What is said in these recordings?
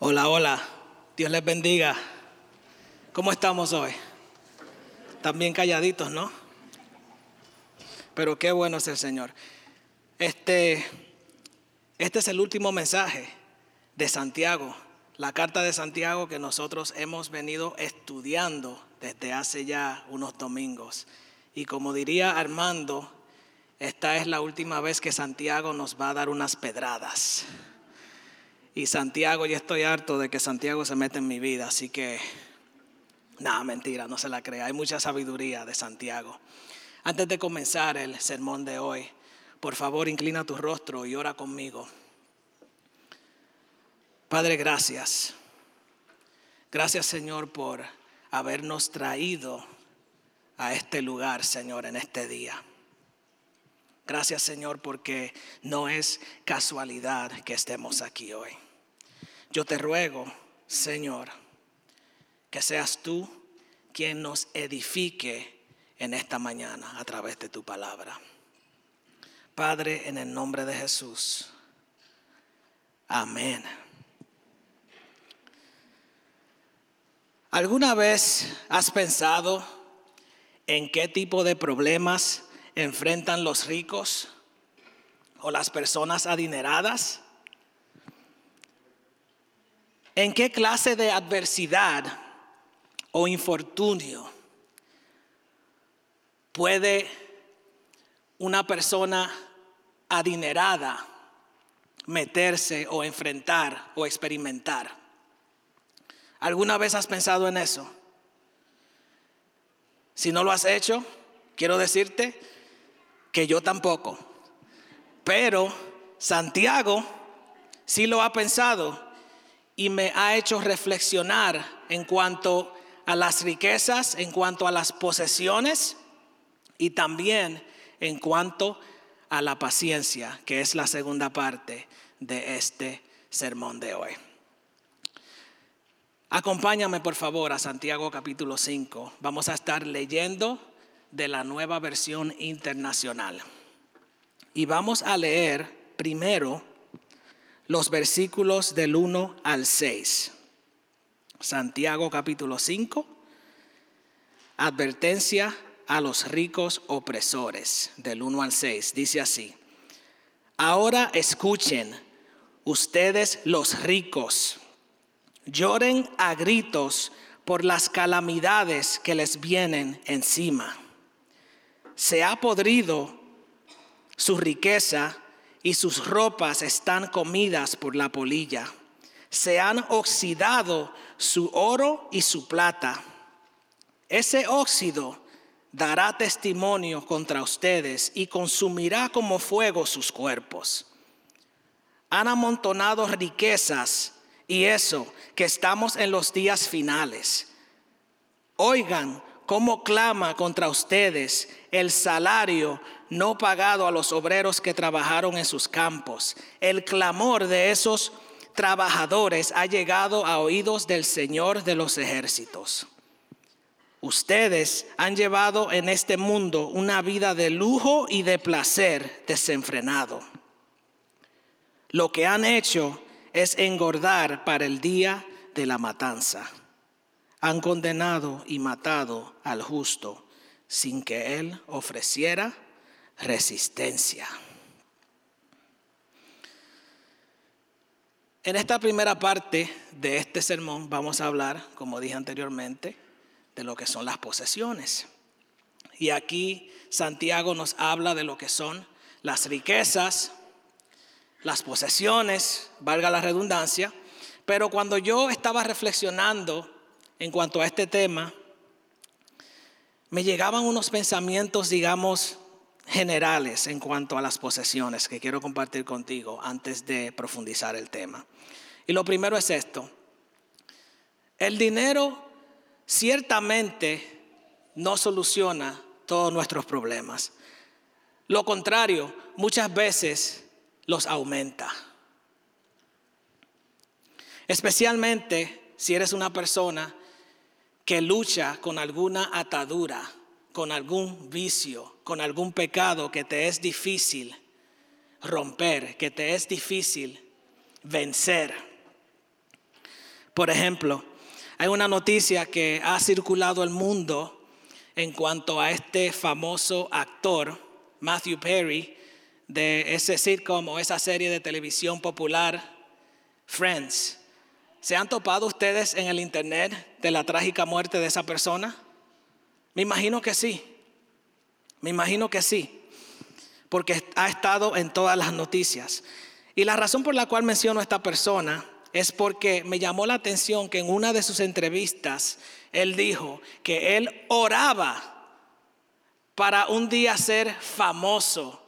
Hola, hola. Dios les bendiga. ¿Cómo estamos hoy? Bien calladitos, ¿no? Pero qué bueno es el Señor. Este, este es el último mensaje de Santiago, la carta de Santiago que nosotros hemos venido estudiando desde hace ya unos domingos. Y como diría Armando, esta es la última vez que Santiago nos va a dar unas pedradas. Y Santiago, ya estoy harto de que Santiago se mete en mi vida, así que, nada, mentira, no se la crea. Hay mucha sabiduría de Santiago. Antes de comenzar el sermón de hoy, por favor, inclina tu rostro y ora conmigo. Padre, gracias. Gracias, Señor, por habernos traído a este lugar, Señor, en este día. Gracias, Señor, porque no es casualidad que estemos aquí hoy. Yo te ruego, Señor, que seas tú quien nos edifique en esta mañana a través de tu palabra. Padre, en el nombre de Jesús. Amén. ¿Alguna vez has pensado en qué tipo de problemas enfrentan los ricos o las personas adineradas? ¿En qué clase de adversidad o infortunio puede una persona adinerada meterse o enfrentar o experimentar? ¿Alguna vez has pensado en eso? Si no lo has hecho, quiero decirte que yo tampoco. Pero Santiago sí lo ha pensado y me ha hecho reflexionar en cuanto a las riquezas, en cuanto a las posesiones y también en cuanto a la paciencia, que es la segunda parte de este sermón de hoy. Acompáñame por favor a Santiago capítulo 5. Vamos a estar leyendo de la nueva versión internacional. Y vamos a leer primero los versículos del 1 al 6. Santiago capítulo 5, advertencia a los ricos opresores, del 1 al 6. Dice así, ahora escuchen ustedes los ricos, lloren a gritos por las calamidades que les vienen encima. Se ha podrido su riqueza y sus ropas están comidas por la polilla. Se han oxidado su oro y su plata. Ese óxido dará testimonio contra ustedes y consumirá como fuego sus cuerpos. Han amontonado riquezas y eso, que estamos en los días finales. Oigan cómo clama contra ustedes el salario no pagado a los obreros que trabajaron en sus campos. El clamor de esos trabajadores ha llegado a oídos del Señor de los ejércitos. Ustedes han llevado en este mundo una vida de lujo y de placer desenfrenado. Lo que han hecho es engordar para el día de la matanza. Han condenado y matado al justo sin que él ofreciera resistencia. En esta primera parte de este sermón vamos a hablar, como dije anteriormente, de lo que son las posesiones. Y aquí Santiago nos habla de lo que son las riquezas, las posesiones, valga la redundancia, pero cuando yo estaba reflexionando en cuanto a este tema, me llegaban unos pensamientos, digamos, generales en cuanto a las posesiones que quiero compartir contigo antes de profundizar el tema. Y lo primero es esto. El dinero ciertamente no soluciona todos nuestros problemas. Lo contrario, muchas veces los aumenta. Especialmente si eres una persona que lucha con alguna atadura, con algún vicio, con algún pecado que te es difícil romper, que te es difícil vencer. Por ejemplo, hay una noticia que ha circulado el mundo en cuanto a este famoso actor, Matthew Perry, de ese sitcom o esa serie de televisión popular, Friends. ¿Se han topado ustedes en el internet de la trágica muerte de esa persona? Me imagino que sí. Me imagino que sí. Porque ha estado en todas las noticias. Y la razón por la cual menciono a esta persona es porque me llamó la atención que en una de sus entrevistas él dijo que él oraba para un día ser famoso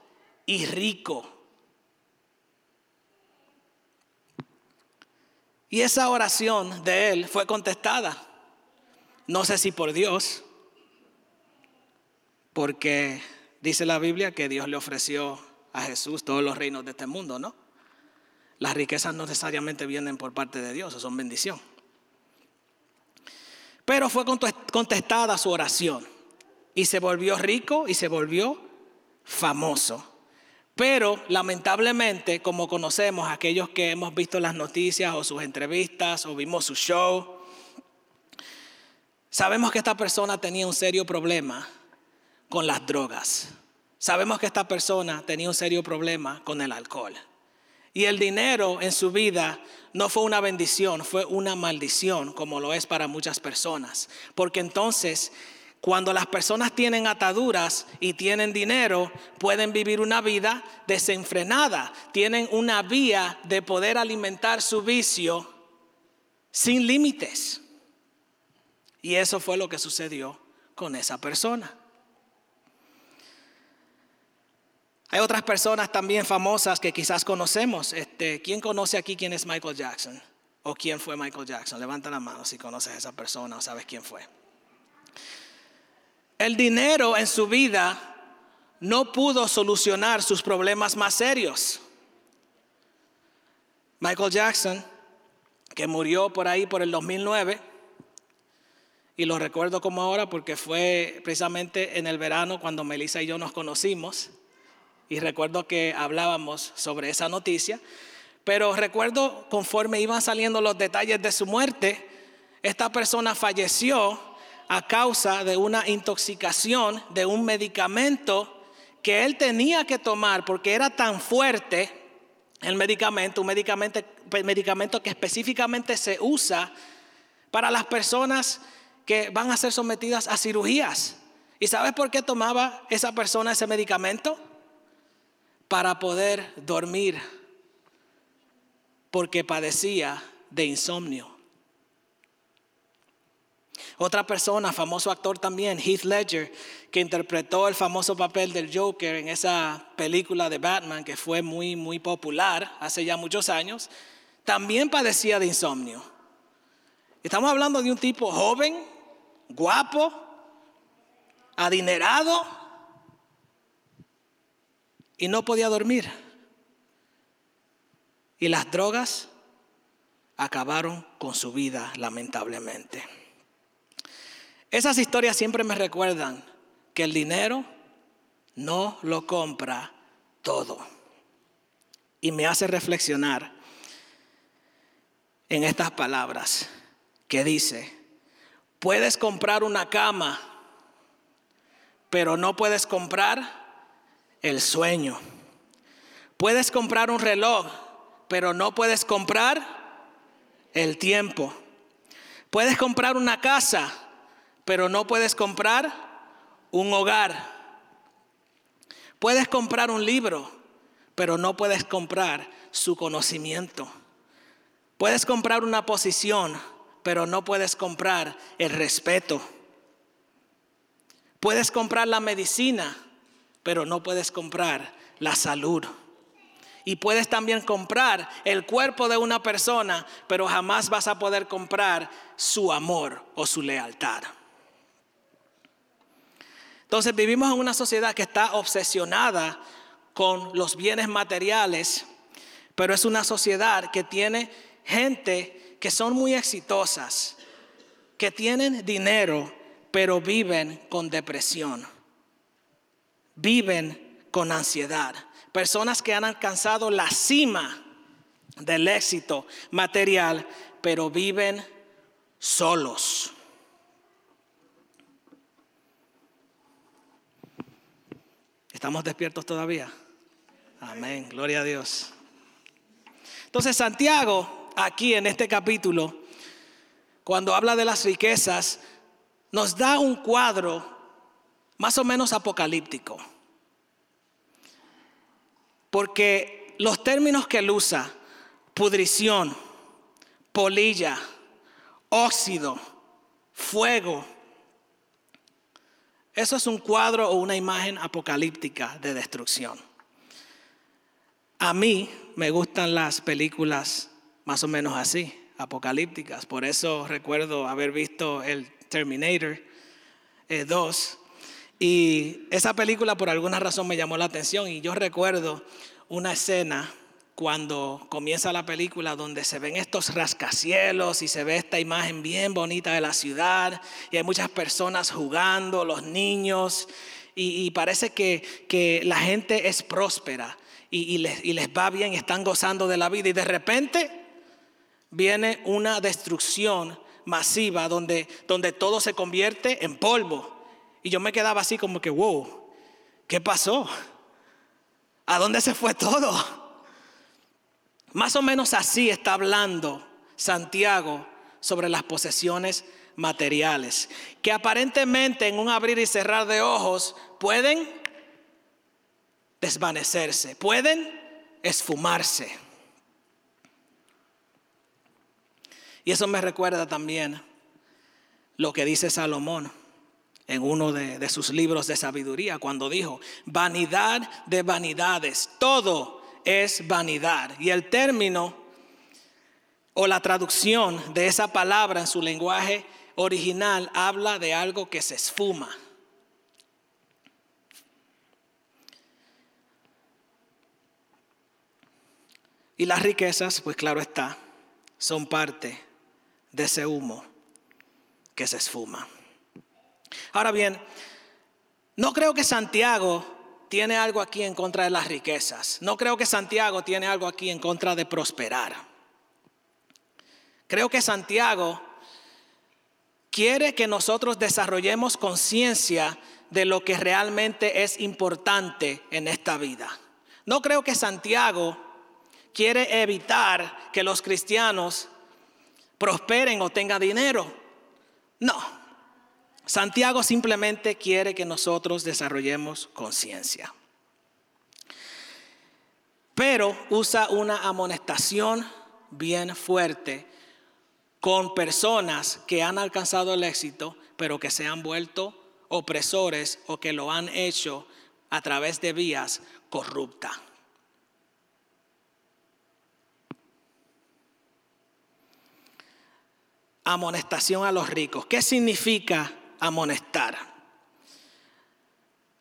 y rico. Y esa oración de él fue contestada. No sé si por Dios, porque dice la Biblia que Dios le ofreció a Jesús todos los reinos de este mundo, ¿no? Las riquezas no necesariamente vienen por parte de Dios, son bendición. Pero fue contestada su oración y se volvió rico y se volvió famoso. Pero lamentablemente, como conocemos aquellos que hemos visto las noticias o sus entrevistas o vimos su show, sabemos que esta persona tenía un serio problema con las drogas. Sabemos que esta persona tenía un serio problema con el alcohol. Y el dinero en su vida no fue una bendición, fue una maldición, como lo es para muchas personas. Porque entonces, cuando las personas tienen ataduras y tienen dinero, pueden vivir una vida desenfrenada, tienen una vía de poder alimentar su vicio sin límites. Y eso fue lo que sucedió con esa persona. Hay otras personas también famosas que quizás conocemos. Este, ¿Quién conoce aquí quién es Michael Jackson? ¿O quién fue Michael Jackson? Levanta la mano si conoces a esa persona o sabes quién fue. El dinero en su vida no pudo solucionar sus problemas más serios. Michael Jackson, que murió por ahí por el 2009, y lo recuerdo como ahora porque fue precisamente en el verano cuando Melissa y yo nos conocimos y recuerdo que hablábamos sobre esa noticia, pero recuerdo conforme iban saliendo los detalles de su muerte, esta persona falleció a causa de una intoxicación de un medicamento que él tenía que tomar porque era tan fuerte el medicamento, un medicamento, medicamento que específicamente se usa para las personas que van a ser sometidas a cirugías. ¿Y sabes por qué tomaba esa persona ese medicamento? Para poder dormir porque padecía de insomnio. Otra persona, famoso actor también, Heath Ledger, que interpretó el famoso papel del Joker en esa película de Batman que fue muy, muy popular hace ya muchos años, también padecía de insomnio. Estamos hablando de un tipo joven, guapo, adinerado, y no podía dormir. Y las drogas acabaron con su vida, lamentablemente. Esas historias siempre me recuerdan que el dinero no lo compra todo. Y me hace reflexionar en estas palabras que dice, puedes comprar una cama, pero no puedes comprar el sueño. Puedes comprar un reloj, pero no puedes comprar el tiempo. Puedes comprar una casa, pero no puedes comprar un hogar. Puedes comprar un libro, pero no puedes comprar su conocimiento. Puedes comprar una posición, pero no puedes comprar el respeto. Puedes comprar la medicina, pero no puedes comprar la salud. Y puedes también comprar el cuerpo de una persona, pero jamás vas a poder comprar su amor o su lealtad. Entonces vivimos en una sociedad que está obsesionada con los bienes materiales, pero es una sociedad que tiene gente que son muy exitosas, que tienen dinero, pero viven con depresión viven con ansiedad. Personas que han alcanzado la cima del éxito material, pero viven solos. ¿Estamos despiertos todavía? Amén, gloria a Dios. Entonces Santiago, aquí en este capítulo, cuando habla de las riquezas, nos da un cuadro más o menos apocalíptico. Porque los términos que él usa, pudrición, polilla, óxido, fuego, eso es un cuadro o una imagen apocalíptica de destrucción. A mí me gustan las películas más o menos así, apocalípticas. Por eso recuerdo haber visto el Terminator 2. Y esa película por alguna razón me llamó la atención. Y yo recuerdo una escena cuando comienza la película donde se ven estos rascacielos y se ve esta imagen bien bonita de la ciudad. Y hay muchas personas jugando, los niños, y, parece que, la gente es próspera y, les, y les va bien, están gozando de la vida. Y de repente viene una destrucción masiva donde, donde todo se convierte en polvo. Y yo me quedaba así como que, wow, ¿qué pasó? ¿A dónde se fue todo? Más o menos así está hablando Santiago sobre las posesiones materiales, que aparentemente en un abrir y cerrar de ojos pueden desvanecerse, pueden esfumarse. Y eso me recuerda también lo que dice Salomón en uno de, sus libros de sabiduría, cuando dijo, vanidad de vanidades, todo es vanidad. Y el término o la traducción de esa palabra en su lenguaje original habla de algo que se esfuma. Y las riquezas, pues claro está, son parte de ese humo que se esfuma. Ahora bien, no creo que Santiago tiene algo aquí en contra de las riquezas. No creo que Santiago tiene algo aquí en contra de prosperar. Creo que Santiago quiere que nosotros desarrollemos conciencia de lo que realmente es importante en esta vida. No creo que Santiago quiere evitar que los cristianos prosperen o tengan dinero. No, Santiago simplemente quiere que nosotros desarrollemos conciencia. Pero usa una amonestación bien fuerte con personas que han alcanzado el éxito, pero que se han vuelto opresores o que lo han hecho a través de vías corruptas. Amonestación a los ricos. ¿Qué significa amonestar.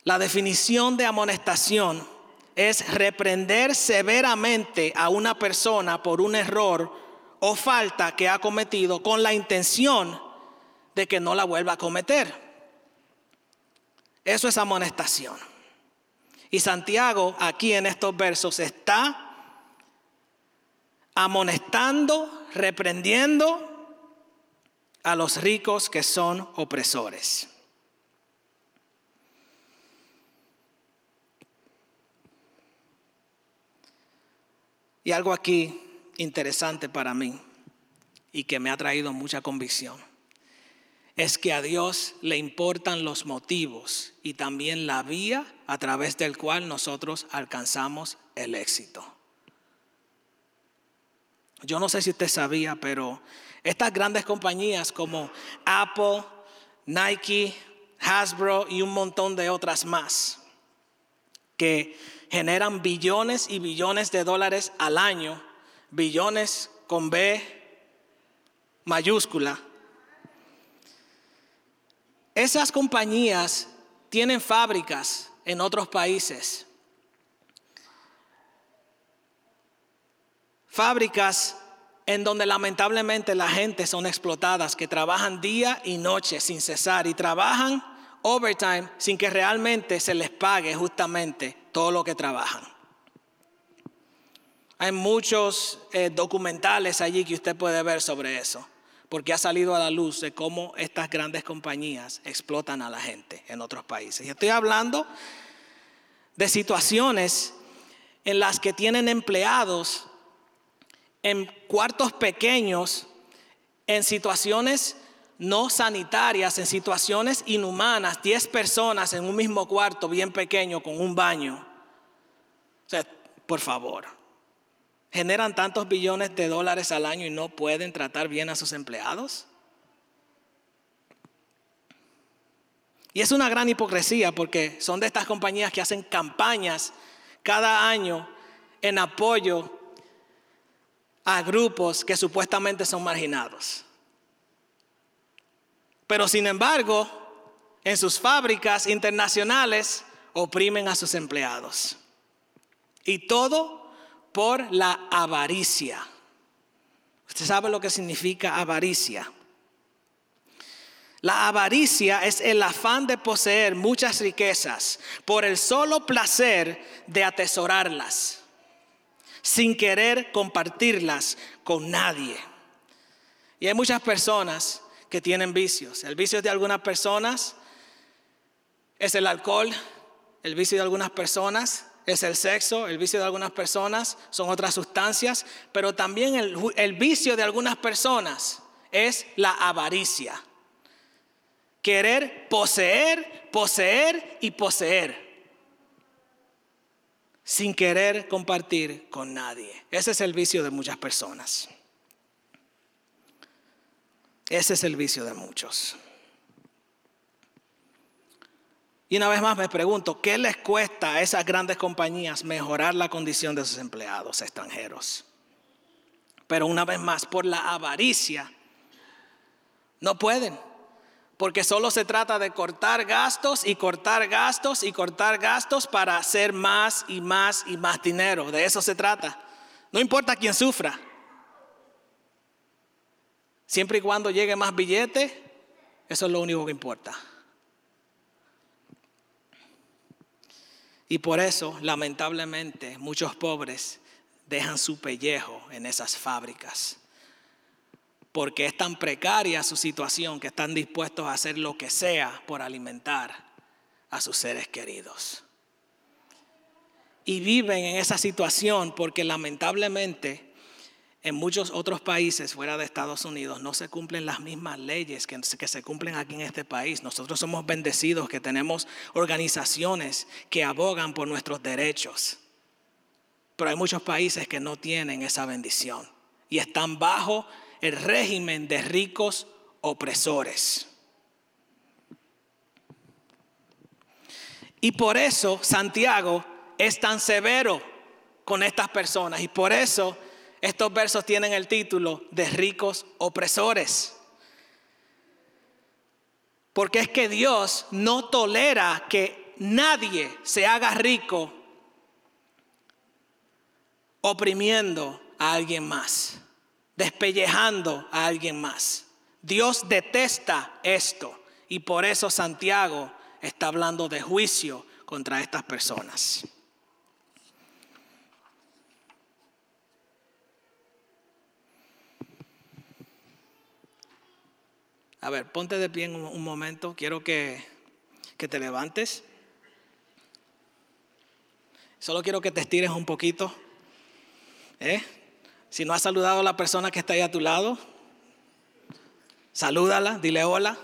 La definición de amonestación es reprender severamente a una persona por un error o falta que ha cometido con la intención de que no la vuelva a cometer. Eso es amonestación. Y Santiago aquí en estos versos está amonestando, reprendiendo a los ricos que son opresores. Y algo aquí interesante para mí y que me ha traído mucha convicción es que a Dios le importan los motivos y también la vía a través del cual nosotros alcanzamos el éxito. Yo no sé si usted sabía, pero estas grandes compañías como Apple, Nike, Hasbro y un montón de otras más, que generan billones y billones de dólares al año, billones con B mayúscula. Esas compañías tienen fábricas en otros países. Fábricas en donde lamentablemente la gente son explotadas, que trabajan día y noche sin cesar y trabajan overtime sin que realmente se les pague justamente todo lo que trabajan. Hay muchos eh, documentales allí que usted puede ver sobre eso, porque ha salido a la luz de cómo estas grandes compañías explotan a la gente en otros países. Y estoy hablando de situaciones en las que tienen empleados en cuartos pequeños, en situaciones no sanitarias, en situaciones inhumanas, 10 personas en un mismo cuarto bien pequeño con un baño. O sea, por favor, generan tantos billones de dólares al año y no pueden tratar bien a sus empleados. Y es una gran hipocresía porque son de estas compañías que hacen campañas cada año en apoyo a grupos que supuestamente son marginados. Pero sin embargo, en sus fábricas internacionales oprimen a sus empleados. Y todo por la avaricia. Usted sabe lo que significa avaricia. La avaricia es el afán de poseer muchas riquezas por el solo placer de atesorarlas, sin querer compartirlas con nadie. Y hay muchas personas que tienen vicios. El vicio de algunas personas es el alcohol, el vicio de algunas personas es el sexo, el vicio de algunas personas son otras sustancias, pero también el, vicio de algunas personas es la avaricia querer poseer, poseer y poseer, sin querer compartir con nadie. Ese es el vicio de muchas personas. Ese es el vicio de muchos. Y una vez más me pregunto, ¿qué les cuesta a esas grandes compañías mejorar la condición de sus empleados extranjeros? Pero una vez más, por la avaricia, no pueden. Porque solo se trata de cortar gastos y cortar gastos y cortar gastos para hacer más y más y más dinero. De eso se trata. No importa quién sufra. Siempre y cuando llegue más billete, eso es lo único que importa. Y por eso, lamentablemente, muchos pobres dejan su pellejo en esas fábricas porque es tan precaria su situación que están dispuestos a hacer lo que sea por alimentar a sus seres queridos. Y viven en esa situación porque lamentablemente en muchos otros países fuera de Estados Unidos no se cumplen las mismas leyes que, se cumplen aquí en este país. Nosotros somos bendecidos que tenemos organizaciones que abogan por nuestros derechos. Pero hay muchos países que no tienen esa bendición y están bajo el régimen de ricos opresores. Y por eso Santiago es tan severo con estas personas. Y por eso estos versos tienen el título de ricos opresores. Porque es que Dios no tolera que nadie se haga rico oprimiendo a alguien más despellejando a alguien más. Dios detesta esto y por eso Santiago está hablando de juicio contra estas personas. A ver, ponte de pie en un momento. Quiero que, que te levantes. Solo quiero que te estires un poquito. ¿Eh? Si no has saludado a la persona que está ahí a tu lado, salúdala, dile hola.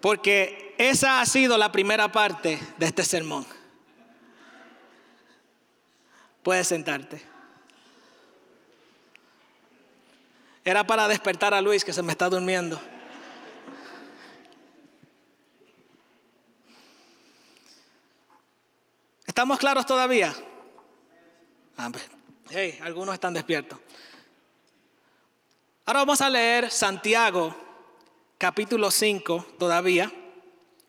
Porque esa ha sido la primera parte de este sermón. Puedes sentarte. Era para despertar a Luis que se me está durmiendo. ¿Estamos claros todavía? Hey, algunos están despiertos. Ahora vamos a leer Santiago, capítulo 5 todavía,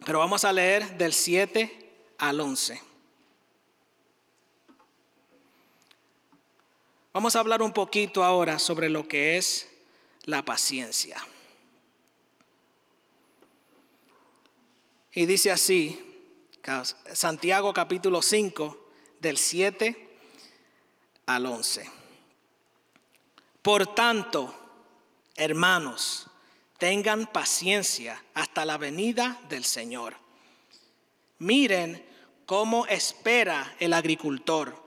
pero vamos a leer del 7 al 11. Vamos a hablar un poquito ahora sobre lo que es la paciencia. Y dice así, Santiago capítulo 5, del 7 al 11. Por tanto, hermanos, tengan paciencia hasta la venida del Señor. Miren cómo espera el agricultor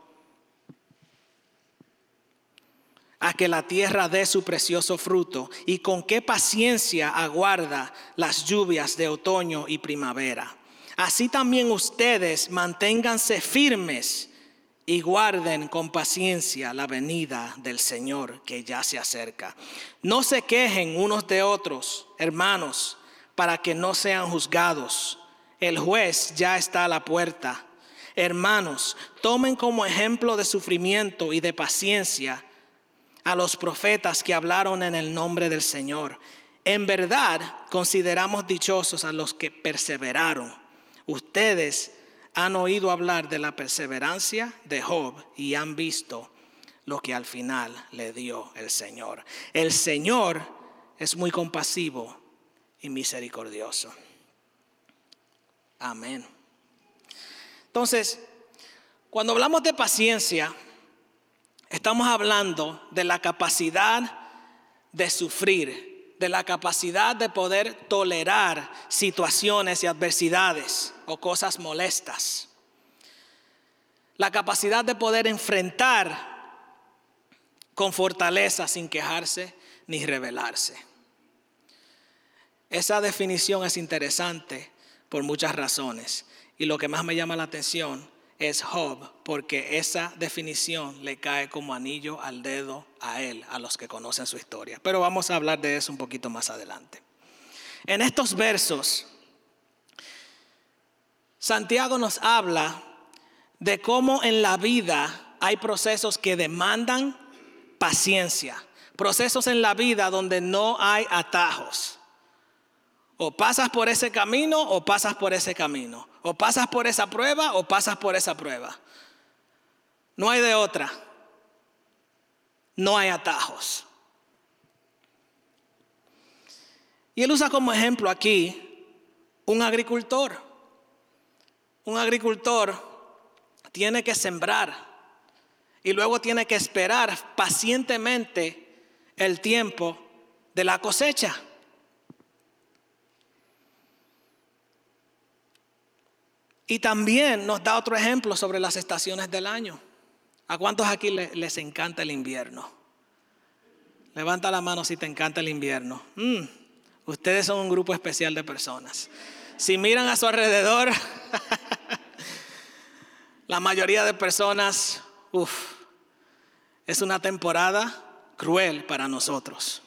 a que la tierra dé su precioso fruto y con qué paciencia aguarda las lluvias de otoño y primavera. Así también ustedes manténganse firmes y guarden con paciencia la venida del Señor que ya se acerca. No se quejen unos de otros, hermanos, para que no sean juzgados. El juez ya está a la puerta. Hermanos, tomen como ejemplo de sufrimiento y de paciencia a los profetas que hablaron en el nombre del Señor. En verdad, consideramos dichosos a los que perseveraron. Ustedes han oído hablar de la perseverancia de Job y han visto lo que al final le dio el Señor. El Señor es muy compasivo y misericordioso. Amén. Entonces, cuando hablamos de paciencia, estamos hablando de la capacidad de sufrir, de la capacidad de poder tolerar situaciones y adversidades o cosas molestas. La capacidad de poder enfrentar con fortaleza sin quejarse ni rebelarse. Esa definición es interesante por muchas razones. Y lo que más me llama la atención es Job, porque esa definición le cae como anillo al dedo a él, a los que conocen su historia. Pero vamos a hablar de eso un poquito más adelante. En estos versos Santiago nos habla de cómo en la vida hay procesos que demandan paciencia, procesos en la vida donde no hay atajos. O pasas por ese camino o pasas por ese camino. O pasas por esa prueba o pasas por esa prueba. No hay de otra. No hay atajos. Y él usa como ejemplo aquí un agricultor. Un agricultor tiene que sembrar y luego tiene que esperar pacientemente el tiempo de la cosecha. Y también nos da otro ejemplo sobre las estaciones del año. ¿A cuántos aquí les encanta el invierno? Levanta la mano si te encanta el invierno. Mm, ustedes son un grupo especial de personas. Si miran a su alrededor, la mayoría de personas, uff, es una temporada cruel para nosotros.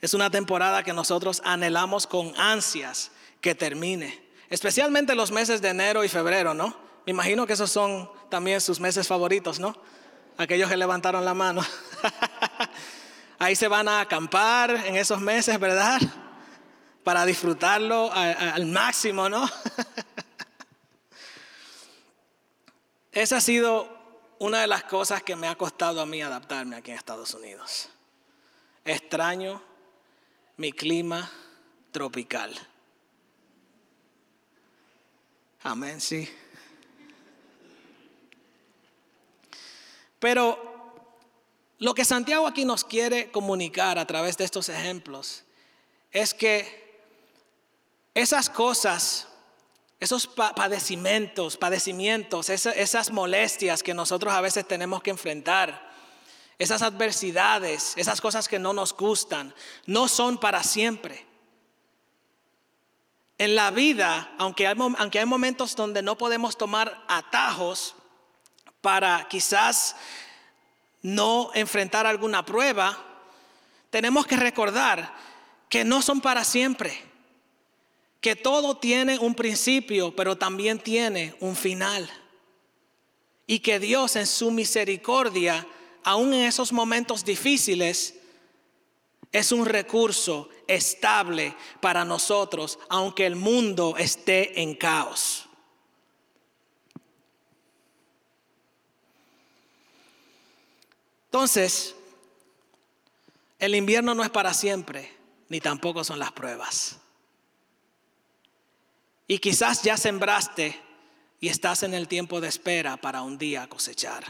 Es una temporada que nosotros anhelamos con ansias que termine. Especialmente los meses de enero y febrero, ¿no? Me imagino que esos son también sus meses favoritos, ¿no? Aquellos que levantaron la mano. Ahí se van a acampar en esos meses, ¿verdad? para disfrutarlo al máximo, ¿no? Esa ha sido una de las cosas que me ha costado a mí adaptarme aquí en Estados Unidos. Extraño mi clima tropical. Amén, sí. Pero lo que Santiago aquí nos quiere comunicar a través de estos ejemplos es que esas cosas, esos padecimientos, padecimientos, esas molestias que nosotros a veces tenemos que enfrentar, esas adversidades, esas cosas que no nos gustan, no son para siempre. En la vida, aunque hay, momentos donde no podemos tomar atajos para quizás no enfrentar alguna prueba, tenemos que recordar que no son para siempre que todo tiene un principio, pero también tiene un final. Y que Dios en su misericordia, aún en esos momentos difíciles, es un recurso estable para nosotros, aunque el mundo esté en caos. Entonces, el invierno no es para siempre, ni tampoco son las pruebas. Y quizás ya sembraste y estás en el tiempo de espera para un día cosechar.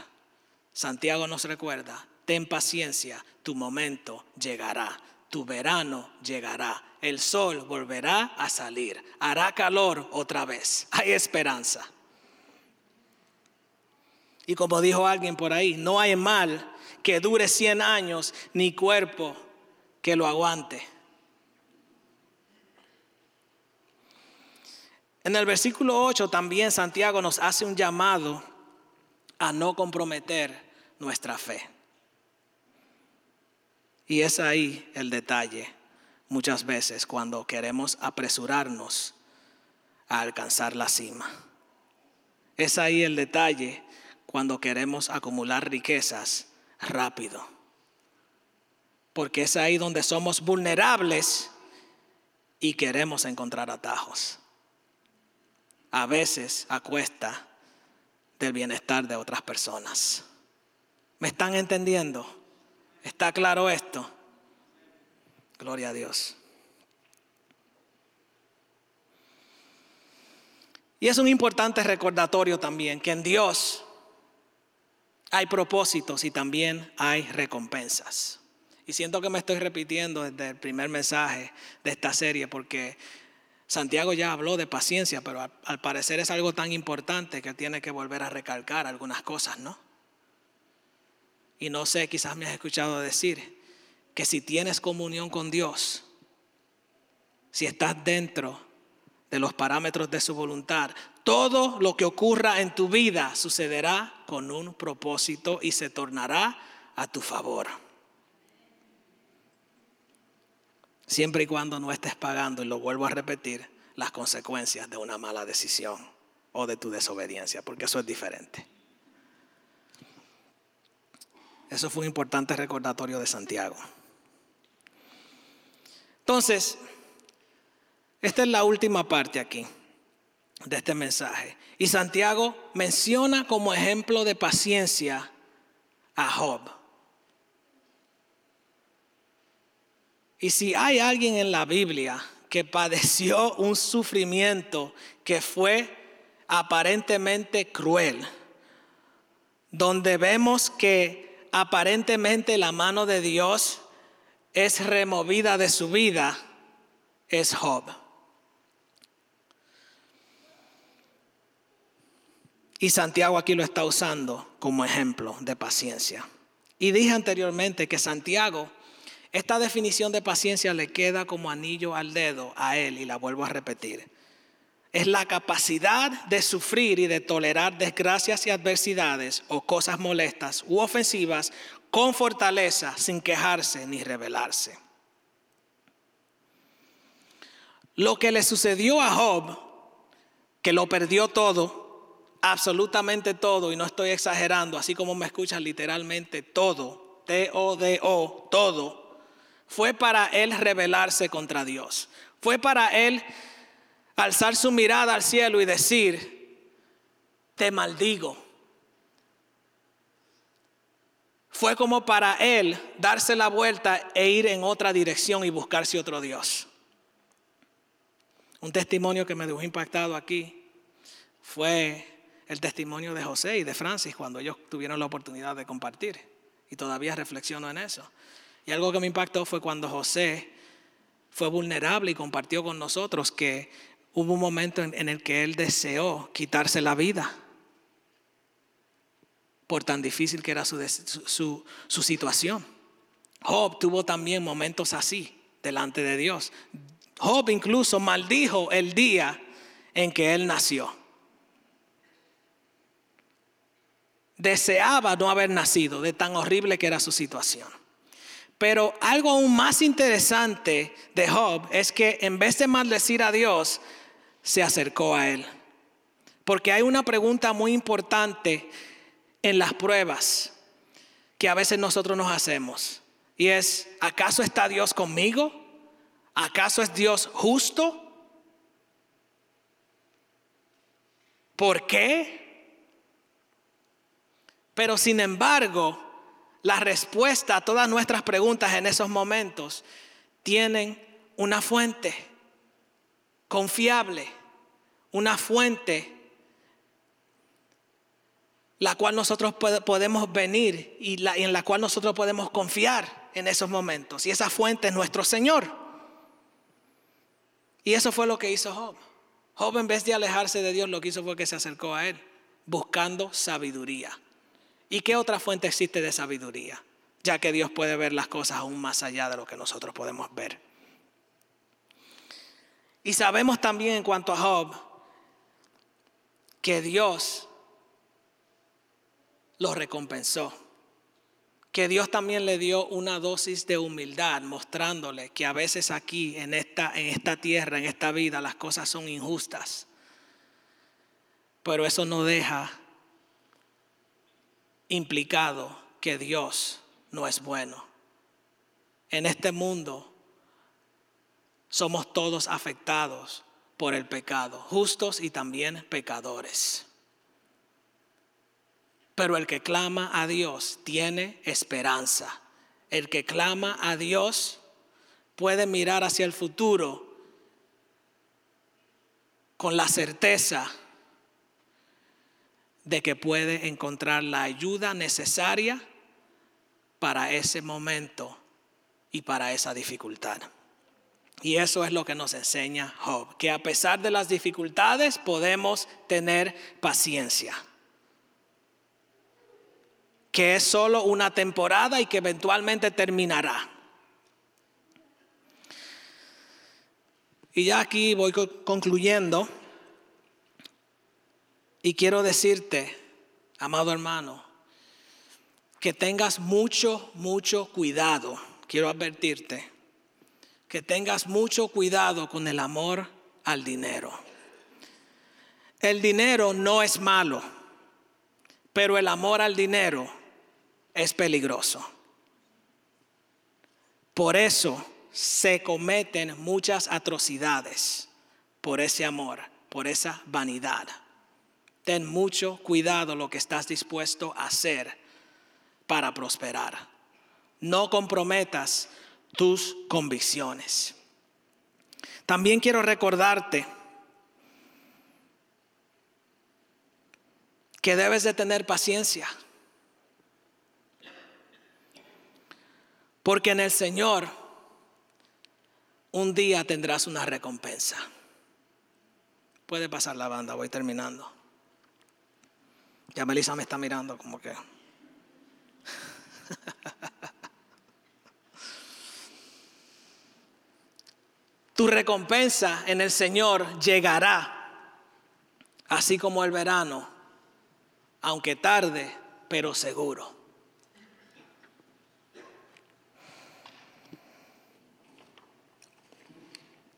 Santiago nos recuerda, ten paciencia, tu momento llegará, tu verano llegará, el sol volverá a salir, hará calor otra vez, hay esperanza. Y como dijo alguien por ahí, no hay mal que dure 100 años ni cuerpo que lo aguante. En el versículo 8 también Santiago nos hace un llamado a no comprometer nuestra fe. Y es ahí el detalle muchas veces cuando queremos apresurarnos a alcanzar la cima. Es ahí el detalle cuando queremos acumular riquezas rápido. Porque es ahí donde somos vulnerables y queremos encontrar atajos a veces a cuesta del bienestar de otras personas. ¿Me están entendiendo? ¿Está claro esto? Gloria a Dios. Y es un importante recordatorio también que en Dios hay propósitos y también hay recompensas. Y siento que me estoy repitiendo desde el primer mensaje de esta serie porque Santiago ya habló de paciencia, pero al, parecer es algo tan importante que tiene que volver a recalcar algunas cosas, ¿no? Y no sé, quizás me has escuchado decir que si tienes comunión con Dios, si estás dentro de los parámetros de su voluntad, todo lo que ocurra en tu vida sucederá con un propósito y se tornará a tu favor. Siempre y cuando no estés pagando, y lo vuelvo a repetir, las consecuencias de una mala decisión o de tu desobediencia, porque eso es diferente. Eso fue un importante recordatorio de Santiago. Entonces, esta es la última parte aquí de este mensaje. Y Santiago menciona como ejemplo de paciencia a Job. Y si hay alguien en la Biblia que padeció un sufrimiento que fue aparentemente cruel, donde vemos que aparentemente la mano de Dios es removida de su vida, es Job. Y Santiago aquí lo está usando como ejemplo de paciencia. Y dije anteriormente que Santiago esta definición de paciencia le queda como anillo al dedo a él y la vuelvo a repetir. Es la capacidad de sufrir y de tolerar desgracias y adversidades o cosas molestas u ofensivas con fortaleza sin quejarse ni rebelarse. Lo que le sucedió a Job, que lo perdió todo, absolutamente todo, y no estoy exagerando, así como me escuchan literalmente todo, T-O-D-O, todo, fue para él rebelarse contra Dios. Fue para él alzar su mirada al cielo y decir, te maldigo. Fue como para él darse la vuelta e ir en otra dirección y buscarse otro Dios. Un testimonio que me dejó impactado aquí fue el testimonio de José y de Francis cuando ellos tuvieron la oportunidad de compartir. Y todavía reflexiono en eso. Y algo que me impactó fue cuando José fue vulnerable y compartió con nosotros que hubo un momento en, el que él deseó quitarse la vida por tan difícil que era su, su, situación. Job tuvo también momentos así delante de Dios. Job incluso maldijo el día en que él nació. Deseaba no haber nacido de tan horrible que era su situación. Pero algo aún más interesante de Job es que en vez de maldecir a Dios, se acercó a él. Porque hay una pregunta muy importante en las pruebas que a veces nosotros nos hacemos. Y es, ¿acaso está Dios conmigo? ¿Acaso es Dios justo? ¿Por qué? Pero sin embargo, la respuesta a todas nuestras preguntas en esos momentos tienen una fuente confiable, una fuente la cual nosotros podemos venir y, en la cual nosotros podemos confiar en esos momentos. Y esa fuente es nuestro Señor. Y eso fue lo que hizo Job. Job en vez de alejarse de Dios, lo que hizo fue que se acercó a Él, buscando sabiduría. ¿Y qué otra fuente existe de sabiduría? Ya que Dios puede ver las cosas aún más allá de lo que nosotros podemos ver. Y sabemos también en cuanto a Job que Dios lo recompensó. Que Dios también le dio una dosis de humildad, mostrándole que a veces aquí, en esta, en esta tierra, en esta vida, las cosas son injustas. Pero eso no deja implicado que Dios no es bueno. En este mundo somos todos afectados por el pecado, justos y también pecadores. Pero el que clama a Dios tiene esperanza. El que clama a Dios puede mirar hacia el futuro con la certeza de que puede encontrar la ayuda necesaria para ese momento y para esa dificultad. Y eso es lo que nos enseña Job, que a pesar de las dificultades podemos tener paciencia. Que es solo una temporada y que eventualmente terminará. Y ya aquí voy concluyendo. Y quiero decirte, amado hermano, que tengas mucho, mucho cuidado, quiero advertirte, que tengas mucho cuidado con el amor al dinero. El dinero no es malo, pero el amor al dinero es peligroso. Por eso se cometen muchas atrocidades por ese amor, por esa vanidad. Ten mucho cuidado lo que estás dispuesto a hacer para prosperar. No comprometas tus convicciones. También quiero recordarte que debes de tener paciencia. Porque en el Señor un día tendrás una recompensa. Puede pasar la banda, voy terminando. Ya Melissa me está mirando como que... recompensa en el Señor llegará, así como el verano, aunque tarde, pero seguro.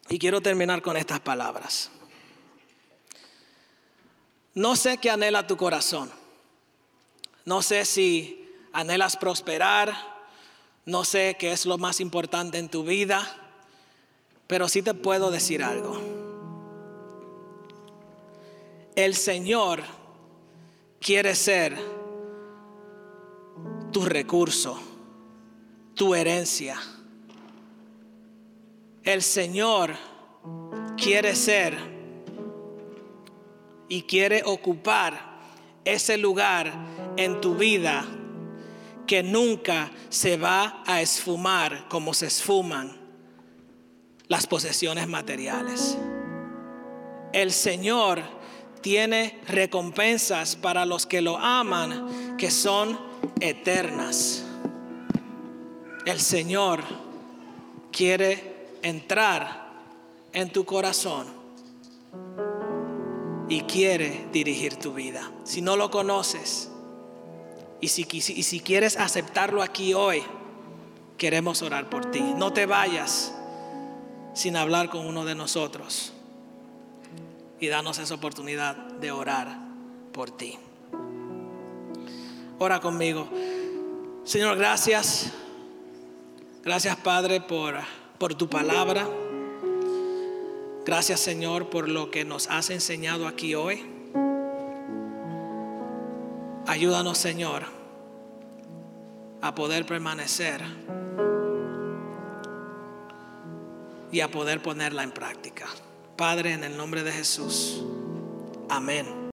Y quiero terminar con estas palabras. No sé qué anhela tu corazón. No sé si anhelas prosperar. No sé qué es lo más importante en tu vida. Pero sí te puedo decir algo. El Señor quiere ser tu recurso, tu herencia el Señor quiere ser y quiere ocupar ese lugar en tu vida que nunca se va a esfumar como se esfuman las posesiones materiales. El Señor tiene recompensas para los que lo aman que son eternas. El Señor quiere entrar en tu corazón y quiere dirigir tu vida. Si no lo conoces y si, quieres aceptarlo aquí hoy, queremos orar por ti. No te vayas sin hablar con uno de nosotros y danos esa oportunidad de orar por ti. Ora conmigo. Señor, gracias. Gracias Padre por por tu palabra. Gracias Señor por lo que nos has enseñado aquí hoy. Ayúdanos Señor a poder permanecer y a poder ponerla en práctica. Padre, en el nombre de Jesús. Amén.